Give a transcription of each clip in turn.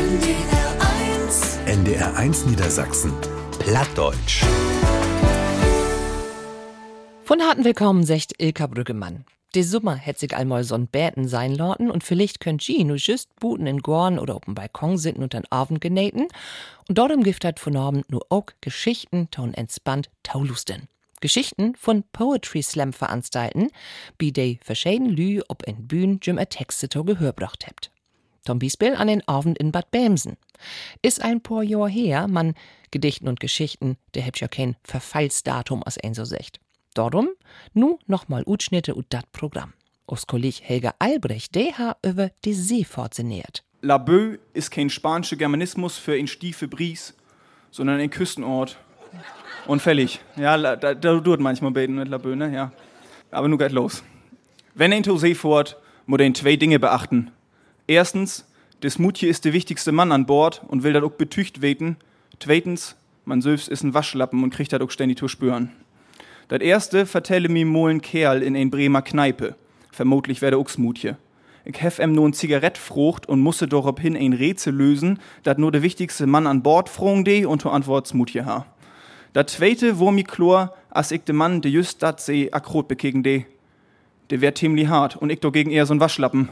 NDR 1 NDR 1 Niedersachsen. Plattdeutsch. Von harten Willkommen, secht Ilka Brüggemann. Die Sommer hätt sich einmal so'n Bäten sein lorten und vielleicht könnt ihr nur just buten in Gorn oder auf dem Balkon sitten und an Abend genähten und dort im Gift hat von Abend nur auch Geschichten ton entspannt taulusten. Geschichten von Poetry Slam veranstalten, wie de verschieden Lü ob in Bühn Jim a Texte to gehörbracht hebt. Tom Biesbill an den Abend in Bad Bämsen. Ist ein paar Jahr her, man Gedichten und Geschichten, der hebt ja kein Verfallsdatum as ein so secht. Darum nu nochmal Utschnitte und dat Programm. Aus Kolleg Helga Albrecht, der ha über die See fortsinniert. La Bœuf ist kein spanischer Germanismus für ein Stiefe Bries, sondern ein Küstenort. Unfällig. Ja, da, da tut manchmal beten mit La Bœuf, ne? Ja. Aber nun geht los. Wenn ein See fährt, muss ein zwei Dinge beachten. Erstens, das Mutje ist der wichtigste Mann an Bord und will dat auch betücht weten. Zweitens, man selbst ist ein Waschlappen und kriegt dat auch ständig zu spüren. Das erste vertelle mir mal ein Kerl in ein Bremer Kneipe. Vermutlich wär der Uxmutje. Ich hef em nur ein Zigarett und musste hin ein Rätsel lösen, dat nur der wichtigste Mann an Bord frong de und to Antwort Smutje ha. Dat zweite wo mi chlor, as ich de Mann, de just dat see akrot bekegen de. De wär ziemlich hart und ich dagegen eher so'n Waschlappen.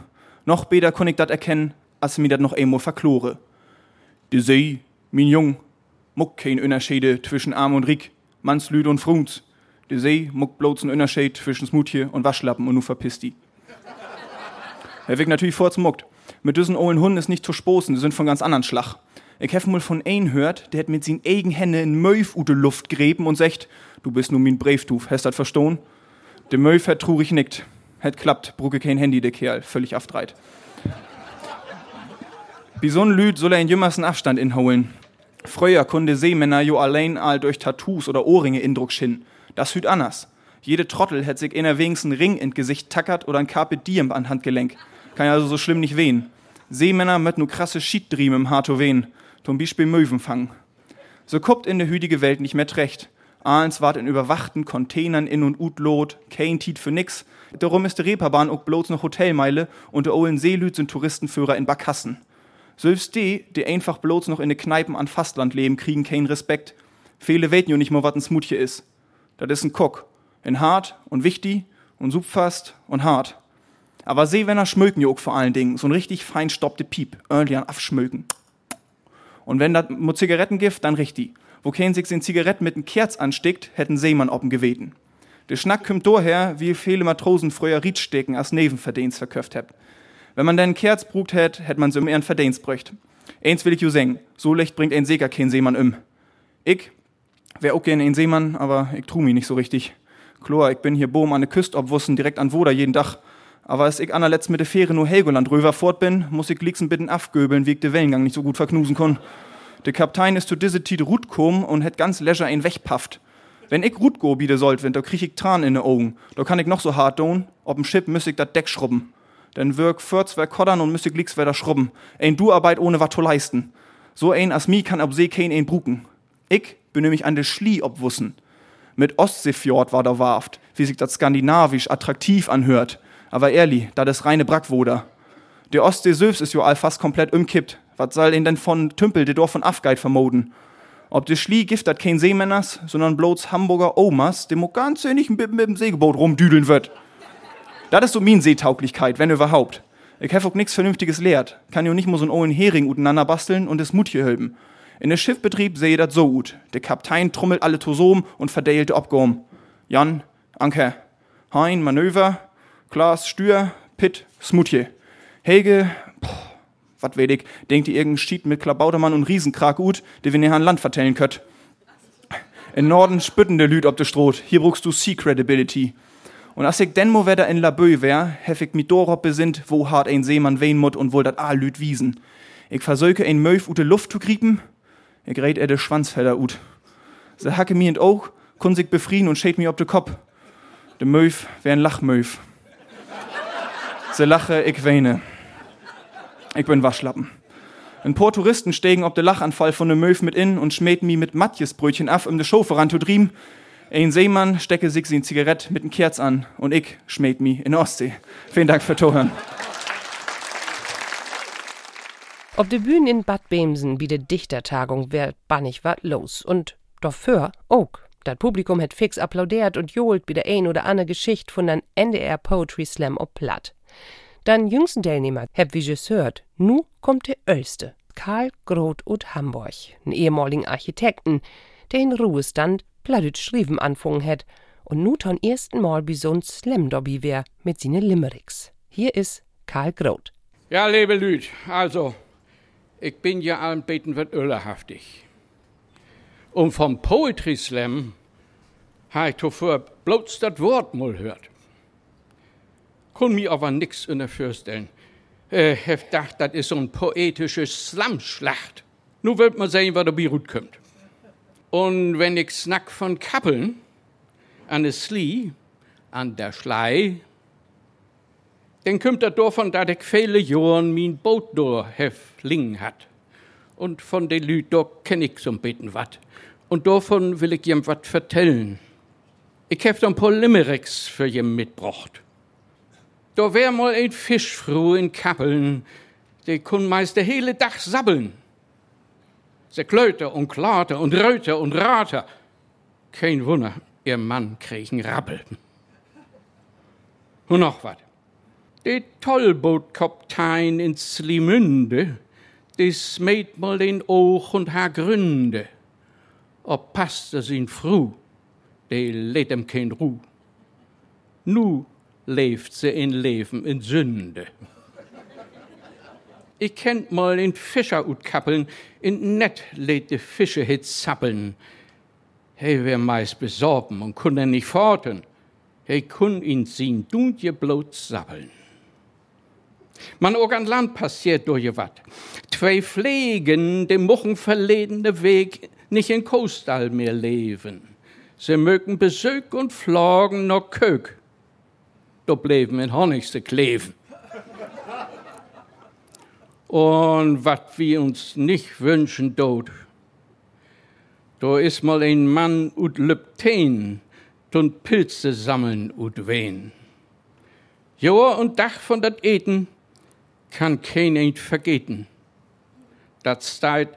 Noch besser kon ich dat erkennen, as mi dat noch einmal verklore. De See, min Jung, muck kein Unterschiede zwischen Arm und Rik, Mannslüd und Frunz. De See muck bloß ein Unterschied zwischen Smutje und Waschlappen und nu verpisst die. Er wirkt natürlich vorzumuckt. Mit diesen ollen Hunden ist nicht zu spoßen, die sind von ganz anderen Schlag. Ich hef mal von ein hört, der hat mit sin eigen Hände in Möf ute Luft gräben und sagt, du bist nur min Breftuf, hast dat verstohn? Der Möf hat trurig nickt. Het klappt, brucke kein Handy, der Kerl, völlig aftreit. Wie so'n Lüd soll er in jümmersten Abstand inholen. Früher konnte Seemänner jo allein all durch Tattoos oder Ohrringe indruck schinnen. Das hüt anders. Jede Trottel hätt sich in der wenigsten Ring in Gesicht tackert oder ein Carpe Diem an Handgelenk. Kann ja also so schlimm nicht wehen. Seemänner mit nur krasse Schiedriem im Harto wehen. Zum Beispiel Möwen fangen. So guckt in der hütige Welt nicht mehr trecht. Ahlens wart in überwachten Containern in und ut lot, kein Tiet für nix. Darum ist die Reeperbahn auch bloß noch Hotelmeile und der Ohlen Seelüd sind Touristenführer in Barkassen. Selbst die, die einfach bloß noch in de Kneipen an Fastland leben, kriegen keinen Respekt. Viele weten jo nicht mal, was ein Smutje ist. Das ist ein Kock. In hart und wichtig und subfast und hart. Aber Seewenner schmöken jo vor allen Dingen. So ein richtig fein stoppte Piep. Irgendwie an Afschmöken. Und wenn das mit Zigarettengift, dann richtig. Wo kein sich den Zigaretten mit einem Kerz ansteckt, hätten Seemann oben geweten. Der Schnack kommt daher, wie viele Matrosen früher Riedstecken als Nebenverdienst verköft habt. Wenn man denn Kerz brugt hätt, hätt man so mehr ein Verdienst bräucht. Eins will ich ju singen, so leicht bringt ein Seger kein Seemann um. Ich wär auch gern ein Seemann, aber ich tu mi nicht so richtig. Klar, ich bin hier bohm an der Küste obwussen, direkt an Woda jeden Tag. Aber als ich anerletzt mit der Fähre nur Helgoland rüber fort bin, muss ich liegsen bitten afgöbeln, wie ich de Wellengang nicht so gut verknusen kon. Der Kaptein ist zu diese Tide Rut und hätt ganz leisure ein wegpafft. Wenn ich Rut go biede sollt, da krieg ich Tran in de Augen. Da kann ich noch so hart don, ob'm Schiff müss ich dat Deck schrubben. Dann wirk für zwei Koddern und müss ich liegst wieder schrubben. Ein Du-Arbeit ohne wat zu leisten. So ein as mi kann ob See kein ein bruken. Ich bin nämlich an de Schlie obwussen. Mit Ostseefjord war da warft, wie sich das skandinavisch attraktiv anhört. Aber ehrlich, da das reine Brackwoder. Der Ostsee selbst ist jo all fast komplett umkippt. Was soll ihn denn von Tümpel, der Dorf von Afgeit vermoden? Ob de Schlie gift dat kein Seemänners, sondern bloß Hamburger Omas, dem mo ganz wenig mit, mit dem Segelboot rumdüdeln wird. Das ist so min Seetauglichkeit, wenn überhaupt. Ich hef auch nix Vernünftiges lehrt. Kann jo nicht nur so einen ollen Hering uteinander basteln und es Mut hier hülben. In der Schiffbetrieb sehe dat so gut. Der Kaptein trummelt alle Tosom und verdeilte Obgom. Jan, Anker, Hein, Manöver, Klaas, Stür, Pitt, Smutje. Helge, wat weet ich, denkt ihr irgendein Schied mit Klabautermann und Riesenkrag gut, der wir näher an Land vertellen könnt. In Norden spütten de Lüd ob de Stroh. Hier brauchst du Sea Credibility. Und als ich denn mo wieder in La Bœuf wär, hef ich mi dorop besinnt, wo hart ein Seemann wehen mut und wohl dat a Lüd wiesen. Ich versöke ein Möf ute Luft zu kriepen, ich red er de Schwanzfelder ut. Se hacke mi in Aug, kun sich befrieden und schät mi ob de Kopf. De Möf wär ein Lachmöf. Se lache, ich weine. Ich bin Waschlappen. Ein paar Touristen stegen ob de Lachanfall von de Möf mit in und schmähten mi mit Matjesbrötchen af, um de Show voranzudriemen. Ein Seemann stecke sich sin Zigarett mit n Kerz an und ich schmäht mi in Ostsee. Vielen Dank für Tohören. Auf der Bühne in Bad Bemsen wie de Dichtertagung wär bannig wat los. Und dafür auch. Das Publikum hat fix applaudiert und johlt wie der ein oder andere Geschichte von den NDR Poetry Slam ob platt. Dann jüngsten Teilnehmer hab wie gehört, nu kommt der Öste, Karl Groth ut Hamburg, ein ehemaligen Architekten, der in Ruhestand plattdeutsch schrieben anfangen hat und nu ton ersten Mal wie so'n Slam-Dobby wär mit sine Limericks. Hier ist Karl Groth. Ja, liebe Lüd, also, ich bin ja allen beten wird öllerhaftig. Und vom Poetry Slam habe ich zuvor bloß das Wort mal hört. Kann mir aber in der vorstellen. Ich hab gedacht, das ist so ein poetische Slamschlacht. Nun wird man sehen, was dabei gut kommt. Und wenn ich snack von Kappeln, an der Slie, an der Schlei, dann kommt das davon, dass ich viele Jahre mein Boot durch liegen hat. Und von den Lüd, da kenn ich so ein bisschen wat. Und davon will ich jem wat vertellen. Ich hab ein paar Limericks für jem mitbracht. Da wär mal ein Fischfruh in Kappeln, der kun meist der hele Dach sabbeln. Se klöte und klarte und röte und rate. Kein Wunder, ihr Mann krieg einen Rappel. Und noch wat. Der Tollbootkaptein in Slimünde, des meet mal den Oog und haar Gründe. Ob passt es ihn fru, de lädt ihm kein Ruh. Nu leeft sie in Leben in Sünde. Ich kennt mal in Fischer utkappeln, in net lädt de Fische hit zappeln. Hey, wär meist besorben und kun nicht forten. Hey, kun ihn sehen, dunt je bloß sabbeln. Man auch an Land passiert durch wat. Zwei pflegen dem Muchen verledene Weg nicht in Kostall mehr leben. Sie mögen Besög und Flogen noch Kök. Da bleiben in Honigste kleven. Und wat wir uns nicht wünschen dort, da ist mal ein Mann ut Lübten, und Pilze sammeln ut wen. Jahr und Dach von dat Eten kann kein nicht vergeten. Dat steht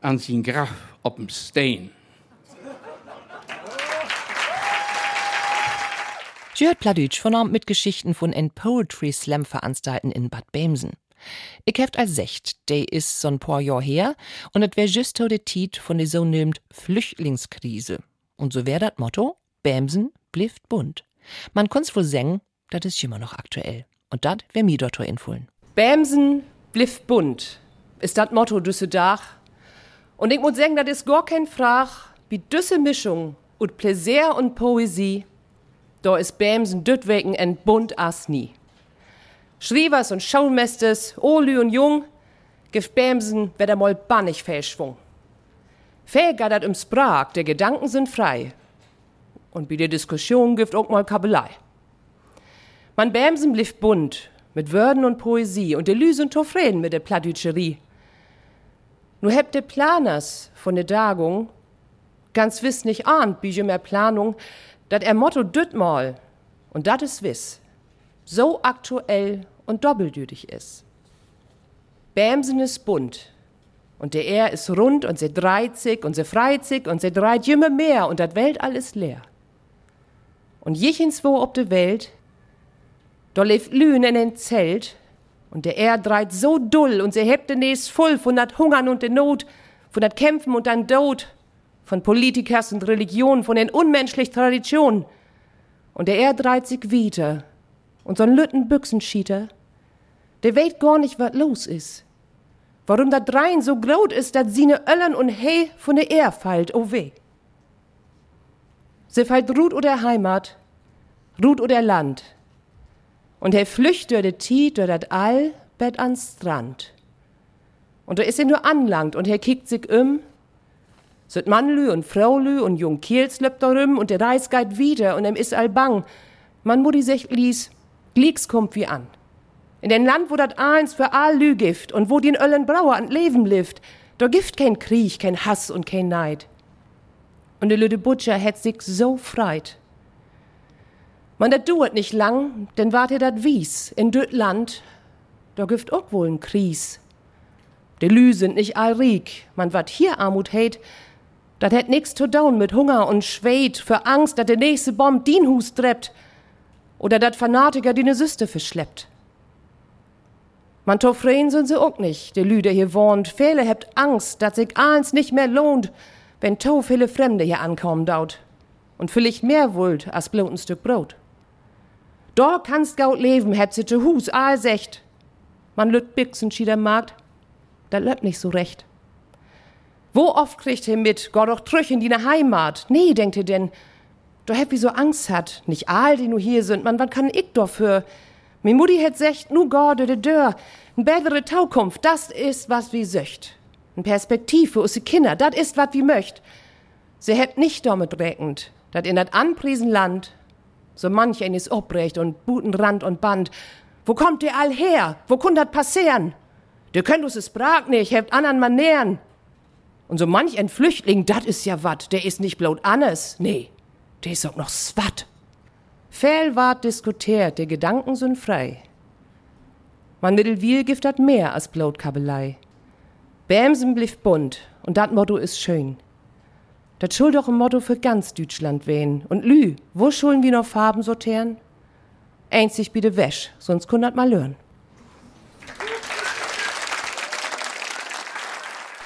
an sin Graf ob'm Stein. Jörg Pladütsch von mit Geschichten von en Poetry Slam veranstalten in Bad Bemsen. Ich heft als Secht, de is so'n paar Jahr her, und et wär just de Tiet von de so nimmt Flüchtlingskrise. Und so wär dat Motto, Bemsen blieft bunt. Man konnt's wohl sengen, dat is immer noch aktuell. Und dat wär mi dort infohlen. Bämsen bliff bunt, ist das Motto düsse Dach. Und ich muss sagen, das ist gar kein Frag, wie düsse Mischung und Plaisir und Poesie, da ist Bämsen düttwegen en bunt as nie. Schrievers und Schaumestes, Olü und Jung, gibt Bämsen wieder mal bannig Fehlschwung. Fähiger dat im Sprach, der Gedanken sind frei. Und wie der Diskussion gibt auch mal Kabelei. Man Bämsen bliff bunt, mit Wörden und Poesie und de Lü sind zufrieden mit der Plattdütscherie. Nur hebt de Planers von der Dagung ganz wiss nicht ahnt, wie mehr Planung, dat er Motto düttmal und dat is wiss, so aktuell und doppeldütig is. Bämsen is bunt und der Er is rund und se dreizig und se freizig und se dreit jümme mehr und dat Welt alles leer. Und jichens wo ob de Welt da lebt Lüne in ein Zelt und der Er dreit so dull und sie hebt den Näs voll von dat Hungern und der Not, von dat Kämpfen und dann Tod, von Politikers und Religion, von den unmenschlichen Traditionen. Und der Er dreit sich und so'n lütten Büchsenschieter, der weet gar nicht, wat los is. Warum dat drein so graut ist, dat sie ne Öllern und He von der Er fällt, oh weh. Sie fällt Ruht oder Heimat, Ruht oder Land, und er flücht durch de Tiet, durch dat All, bett ans Strand. Und da ist er nur anlangt und er kickt sich um. Sot Mannlü und Fraulü und Jung Kiels löppt darum und der Reis geht wieder und em is all bang. Man mudi sich lies, Glicks kommt wie an. In den Land, wo dat eins für all Lü gift und wo den Öllen Brauer an Leben lift, da gift kein Krieg, kein Hass und kein Neid. Und der Lüde Butcher hätt sich so freit. Man, das dauert nicht lang, denn wart ihr dat wies. In düt Land, da gibt auch wohl ein Kries. De Lü sind nicht all riek. Man wat hier Armut heit, dat hätt nix zu down mit Hunger und Schweit für Angst, dat de nächste Bomb dien Hus treppt. Oder dat Fanatiker die ne Süste verschleppt. Man tofreen sind sie auch nicht, de Lü, der hier wohnt. Viele hebt Angst, dat sich eins nicht mehr lohnt, wenn to viele Fremde hier ankommen daut. Und vielleicht mehr wollt als bloß ein Stück Brot. Da kannst gaut leben, hebt sie zu Hus, all secht. Man lüt Bixen schieder Markt, da löt nicht so recht. Wo oft kriegt ihr mit, geh doch trüch in die Heimat? Nee, denkt ihr denn, da heb wie so Angst hat, nicht all, die nu hier sind, man, wann kann ich doch für? Mi Mutti het secht, nu geh de Dörr, n bessere Taukunft, das ist, was wie söcht. N Perspektiv für usse Kinder, dat ist, wat wie möcht. Sie hätt nicht damit reckt, dat in dat anpriesen Land so manch ein is obrecht und buten Rand und Band. Wo kommt ihr all her? Wo kun dat passieren? Der könnt us es brag nicht, hebt andern Manieren. Und so manch ein Flüchtling, dat is ja wat, der is nicht bloß Annes, nee, der is auch noch swat. Fehl ward diskutiert, der Gedanken sind frei. Man Mittelwiel gift dat mehr als Blautkabelei. Bämsen blieb bunt und dat Motto is schön. Dat schuld doch ein Motto für ganz Deutschland wehen. Und Lü, wo schulden wir noch Farben sortieren? Einzig bitte wäsch, sonst kundet mal lernen.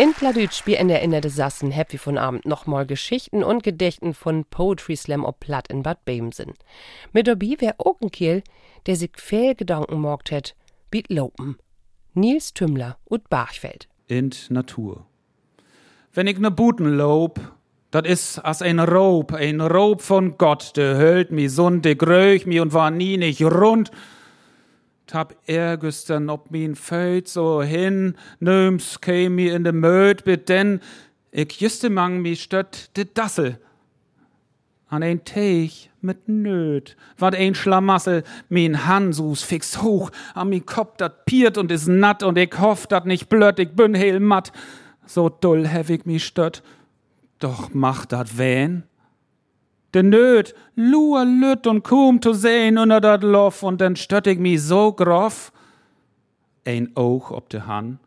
In Pladütsch in der Innerde Sassen happy von Abend nochmal Geschichten und Gedichten von Poetry Slam ob Platt in Bad Bemsen. Mit dabei wär Okenkiel, der sich viel Gedanken morgt hat, biet Lopen. Nils Tümmler und Bachfeld. In Natur. Wenn ich ne Buten lob, dat is as ein Rob, ein Rob von Gott, der hölt mi sund, der gröch mi und war nie nicht rund, Tab ergüstern ob min Föt so hin, nöms käm mi in de Möd, bit denn ich jüste mang mi stött de Dassel. An ein Teich mit Nöt, wat ein Schlamassel, min Hansus fix hoch, an mi Kopf dat piert und is natt und ich hoff dat nicht blöd, ich bin heel matt. So dull ich mi stött, doch macht dat wen? De nöt, lua lüt und kum zu sehen unter dat Loff und dann stött ich mi so groff. Ein Oog ob de Han,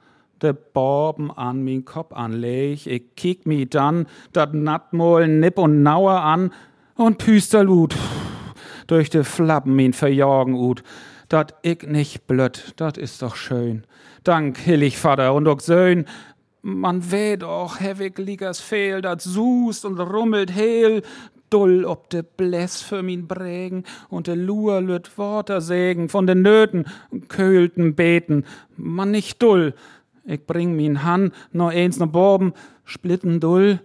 de Borben an min Kopf anleg, ich kick mi dann dat Nattmol nipp und nauer an und Püsterlut durch de Flappen min verjorgen ut. Dat ich nicht blöd, dat is doch schön. Dank, hillig Vater und auch Söhn, man weh doch, hevig liegers fehl, dat sust und rummelt heel, dull ob de Bläss für min Brägen und de Lur lüt Worte sägen von den Nöten und köhlten Beten. Man nicht dull. Ich bring min Han no eins no Borben, splitten dull.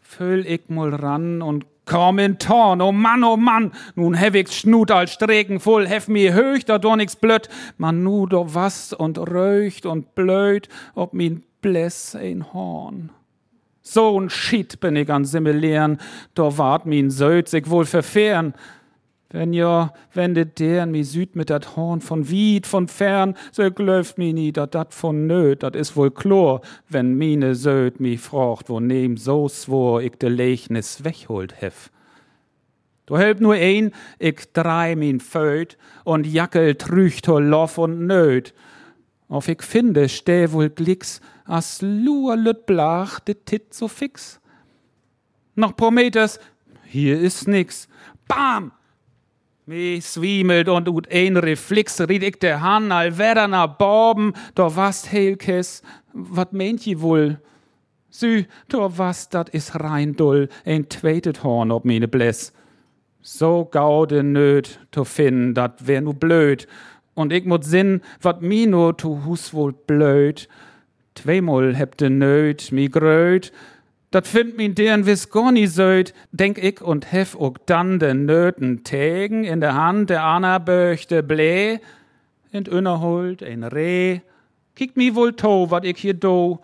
Füll ich mul ran und komm in Torn, oh Mann, oh Mann, nun hev ich Schnut als Streken voll, hev mi höch, da do nix blöd, man nu do was und röcht und blöd, ob min Bläss ein Horn. So ein Schied bin ich an simulieren, da wart min sich wohl verfehren. Wenn ja, wendet deren mi süd mit dat Horn von Wied, von fern, so glöft mi nie dat dat von nöt, dat is wohl chlor, wenn mine Söd mi frocht, wo nehm so swor ich de Lechnis wegholt hef. Du help nur ein, ich drei min Föd und jackel trücht hol Loff und Nöt. Auf ich finde, steh wohl Glicks, as lua lüt blach, de Tit so fix. Noch Prometheus, hier ist nix. Bam! Mi zwiemelt und ut ein Reflex ried ich der Han al wedder na Borben, do was Heilkes, wat meint je wohl? Sü, do was, dat is rein dull, ein tweetet Horn ob mine Bless. So gaude nöt, to finden, dat wär nu blöd, und ich mut sinn, wat mi no tu hus wohl blöd. Zweimal heb de nöt mi gröt, dat find min deren wis gar nie söd, denk ich und hef ook dann den nöten Tegen. In der Hand der Anna böchte blä, in Innerhold ein Reh, kick mi wohl to, wat ich hier do,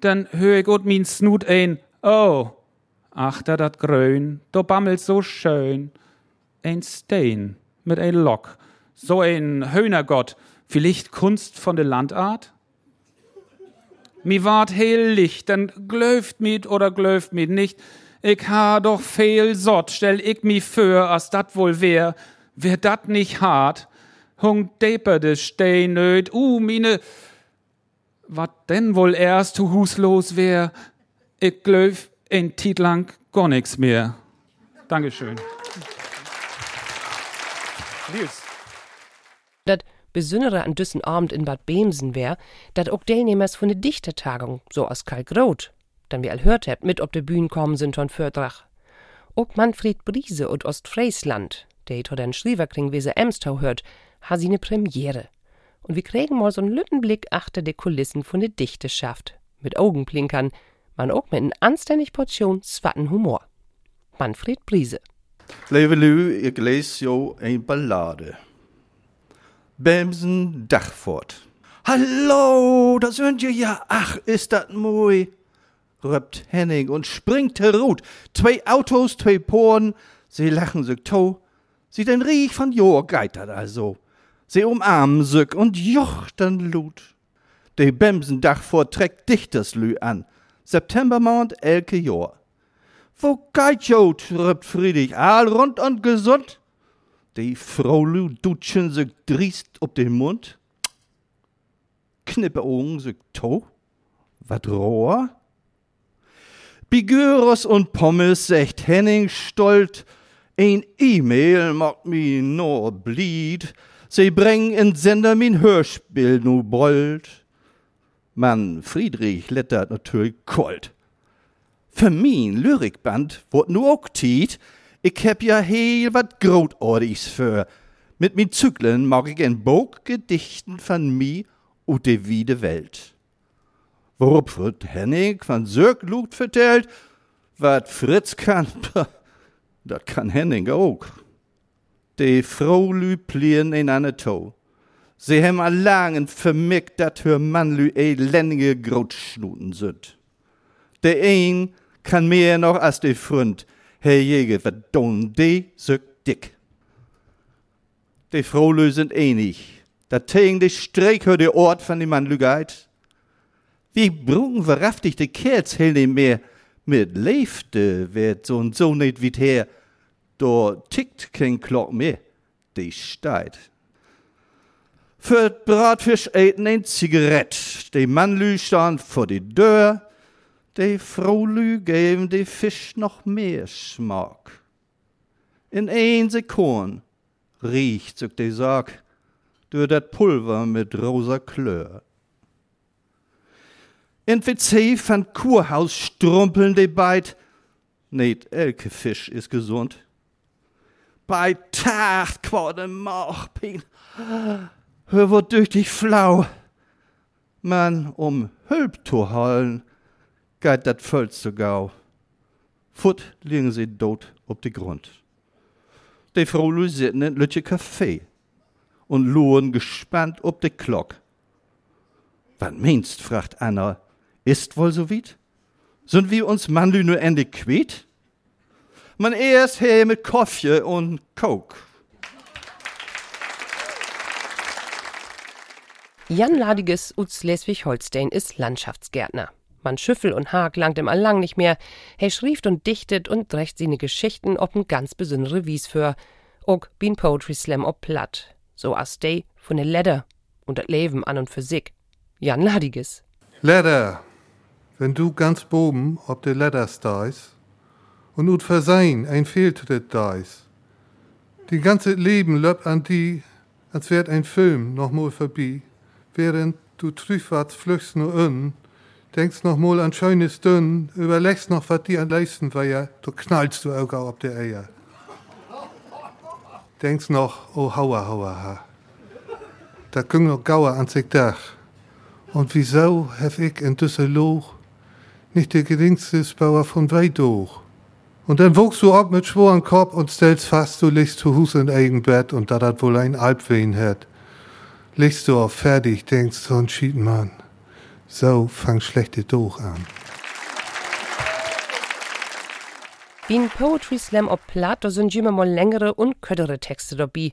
dann hör ich ut min Snut ein, oh, ach da dat Grön, do bammelt so schön, ein Stein mit ein Lock, so ein Höhnergott, vielleicht Kunst von der Landart? Mi wart licht, denn glöft mit oder glöft mit nicht. Ich ha doch fehl sott, stell ich mi für, as dat wohl wär, wär dat nicht hart. Hung deper de steinöd, uh, mine, wat denn wohl erst zu Hus los wär? Ich glaub, in Tiet lang gar nix mehr. Dankeschön. Das Besondere an düssen Abend in Bad Bemsen wär, dat auch Teilnehmers von der Dichtertagung, so aus Kalkrot, dann wie all hört habt, mit ob de Bühnen kommen sind von Fördrach. Auch Manfred Briese und Ostfriesland, der to den Schrieverkring wie se Emstau hört, ha sie ne Premiere. Und wir kriegen mal so'n Lüttenblick achter de Kulissen von der Dichteschaft. Mit Augenblinkern, man auch mit n anständig Portion swatten Humor. Manfred Briese. Lieve Lü, ik lees jou een ballade. Bemsen Dachfort. Hallo, da sind je ja. Ach, ist dat mooi. röppt Henning und springt herut. Zwei Autos, zwei Poren, sie lachen sich to. Sie den Riech von Jor geitert also. Sie umarmen sich und jochten Lut. De Bemsen Dachfort trägt Dichterslü an. Septembermond elke Jor. Wo geit jo, tröppt Friedrich, all rund und gesund. Die Frau dutschen sich driest ob den Mund. Knippe Augen sich to. Wat rohr? Bigüros und Pommes secht Henning stolt. Ein E-Mail macht mi nur blied. Sie bringen in Sender min Hörspiel nu bold. Mann, Friedrich lettert natürlich kalt. Für min Lyrikband wird nu auch tiet. Ich heb ja heel wat Grootordis für. Mit min Zyklen mag ich ein Bog Gedichten von mi und de wiede Welt. Worop wird Henning van Sirk Lut vertellt, wat Fritz kann, dat kann Henning auch. De Frau lü plien in eine Tau. Sie hem allangen vermickt, dat hör Mann lü elendige Grotschnuten sind. De ein kann mehr noch als de Front, Herr Jäger, don de söck dick. De Frau lü sind einig. Dat tegen de Streik hör de Ort van die Mann lü geit. Wie brungen verraftig de Kerz hell nem mehr mit leefte, wird so und so nicht wie her. Da tickt kein Glock mehr, die steigt. Für Bratfisch eten ein Zigarett, die Mannlü stand vor die Deur, die Fraulü geben die Fisch noch mehr Schmack. In ein Sekund riecht sich die Sack durch dat Pulver mit rosa Klör. In WC van Kurhaus strumpeln die beid. Nicht elke Fisch ist gesund. Bei Tag quade Mauchpin. Hör wird durch dich flau. Man, um Hülp zu hallen, geht dat Völz so gau. Fut liegen sie tot ob die Grund. Die Frau sitten in Lütje Café und luren gespannt ob die Glock. Was meinst, fragt Anna, ist wohl so weit? Sind wir uns Mannlü nur endlich quitt? Man erst her mit Kaffee und Coke. Jan Ladiges aus Schleswig-Holstein ist Landschaftsgärtner. Man Schüffel und Haag langt ihm allang nicht mehr. Er schrieft und dichtet und drecht seine Geschichten ob n ganz besondere Wies für. Ook bin Poetry Slam ob platt. So as day von der Leder und das Leben an und für sich. Jan Ladiges. Leder, wenn du ganz boben ob de Leder stehst und ut Versein ein Fehltritt da ist. Die ganze Leben löppt an die, als wärt ein Film noch mal vorbei, während du trüfwarts flüchst nur un, denkst noch mal an schönes Dünn, überlegst noch, was die an leisten war ja, du knallst du auch ob der Eier. Denkst noch, oh hauer, hauer, ha. Da kung noch Gauer an sich Dach. Und wieso hef ich in Düsseldorf nicht der geringste Bauer von weit? Und dann wuchst du ab mit schworen Kopf und stellst fast, du liegst zu Hus in eigen Bett und da dat wohl ein Albwehen hat. Liegst du auf fertig, denkst so ein Schiedmann. So fang schlechte durch an. Bin Poetry Slam ob platt, da sind immer mal längere und köttere Texte dabei.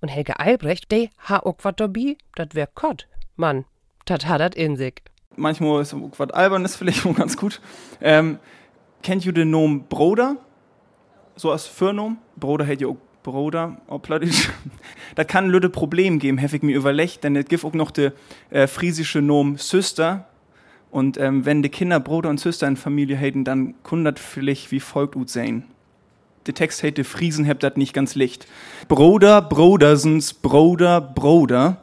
Und Helge Albrecht, der ha auch wat dabei, dat wär Kott. Mann, dat hat dat in sich. Manchmal ist auch was Albernes vielleicht auch ganz gut. Ähm, kennt ihr den Nomen Broder? So als Fürnom? Broder hätte ja auch Bruder, Plattdeutsch. das kann lüde Problem geben, habe ich mir überlegt, denn es gibt auch noch die äh, friesische Nom Süster. Und ähm, wenn die Kinder Bruder und Süster in Familie hätten, dann kundert vielleicht wie folgt ut sein. Der Text hätte Friesen habt das nicht ganz licht. Bruder, Brodersens, Bruder, Bruder.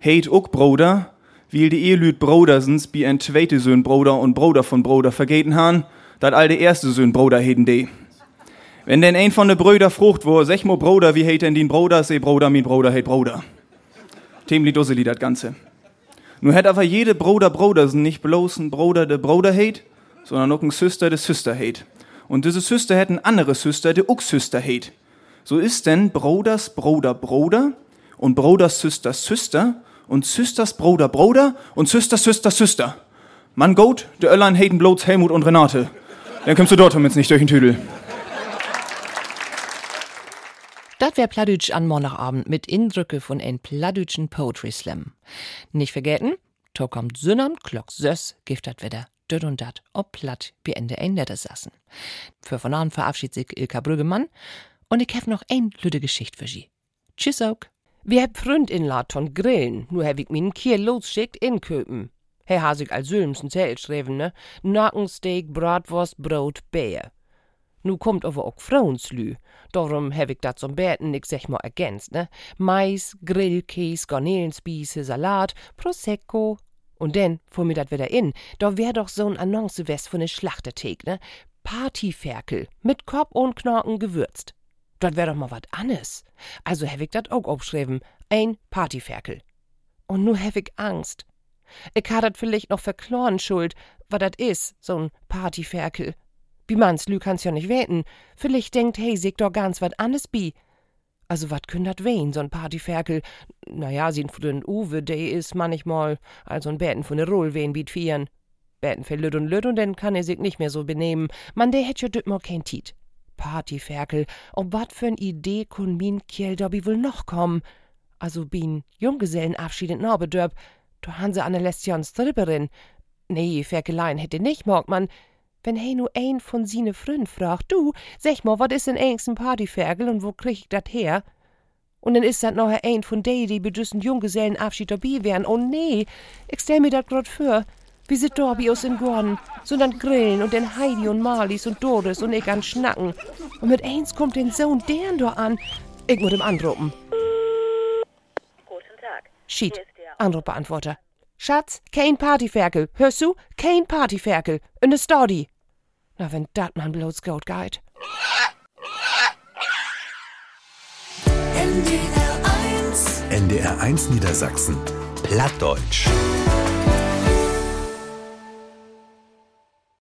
Heit ook Bruder, wie die Ehelüt Brodersens, wie ein zweite Söhn Bruder und Bruder von Bruder vergeten han, dat all de erste Söhn Bruder heden de. Wenn denn ein von de Brüder frucht, wo sech mo Bruder, wie heit denn den Bruder, se Bruder, min Bruder, heit Bruder. Temli Dusseli dat Ganze. Nur hätt aber jede Bruder Brodersen nicht bloß ein Bruder de Bruder heit, sondern auch ein Süster de Süster heit. Und diese Süster hätten andere Süster de uck Süster heit. So ist denn Broders Bruder Bruder und Broders Süster Süster und Süsters Bruder Bruder und Süster Süster Süster. Man goat, de Öllern haten bloß Helmut und Renate. Dann kommst du dort jetzt nicht durch den Tüdel. Das wär Pladütsch an Montagabend mit Indrücke von ein Pladütschen Poetry Slam. Nicht vergessen, to kommt Sünnern, Glock Söss, giftet wieder död und dat, ob platt, wie Ende ein Netter sassen. Für von an verabschiedet sich Ilka Brüggemann und ich hab noch ein lüde Geschichte für sie. Tschüss auch. Wir hab Freund in Laton grillen, nur hab ich min Kier losschickt in Köpen. He hasig als Sülmsen Zelt schreven, ne? Nackensteak, Bratwurst, Brot, Bär. Nu kommt aber auch Frauenslü. Darum hab ich dat zum Beten nix sech mal ergänzt, ne? Mais, Grillkäse, Garnelenspieße, Salat, Prosecco. Und denn, fuhr mir dat wieder in, da wär doch so'n Annonce west von ne Schlachterthek, ne? Partyferkel, mit Kopf und Knorken gewürzt. Dat wär doch mal wat annes. Also hab ich dat auch aufschrieben, ein Partyferkel. Und nu hab ich Angst. Ich ha dat vielleicht noch verkloren schuld, wat dat is, so'n Partyferkel. Wie man's lü kann's ja nicht weten. Vielleicht denkt hey, sich doch ganz wat annes bi. Also wat künn dat wehen, so'n Partyferkel? Naja, sin von den Uwe, de is manchmal, also ein Bäten von der Roll wehen biet vieren. Bäten für Lüt und Lüt und dann kann er sich nicht mehr so benehmen. Man, de hätt ja düt mal kein Tiet. Partyferkel, ob wat für'n Idee kun min Kiel dobi wohl noch kommen? Also bin Junggesellenabschied in Norbedörp, da han se Anne Lestion Stripperin. Nee, Ferkelein hätte nicht, morgt man. Wenn he nu ein von sine Frün fragt, du, sag mal, wat is denn engsten Partyferkel und wo krieg ich dat her? Und dann is dat noch ein von de, die bedüssen Junggesellenabschied dabei wären. Oh nee, ich stell mir dat grad für. Wir sind Dorbi aus in Gordon, so dann grillen und dann Heidi und Marlies und Doris und ich an Schnacken. Und mit eins kommt den Sohn deren da an. Ich muss ihm anrufen. Guten Tag. Schied, ist Anrufbeantworter. Schatz, kein Partyferkel. Hörst du? Kein Partyferkel. In der Stodi. Na, wenn dat man bloß gut geht. NDR 1 Niedersachsen. Plattdeutsch.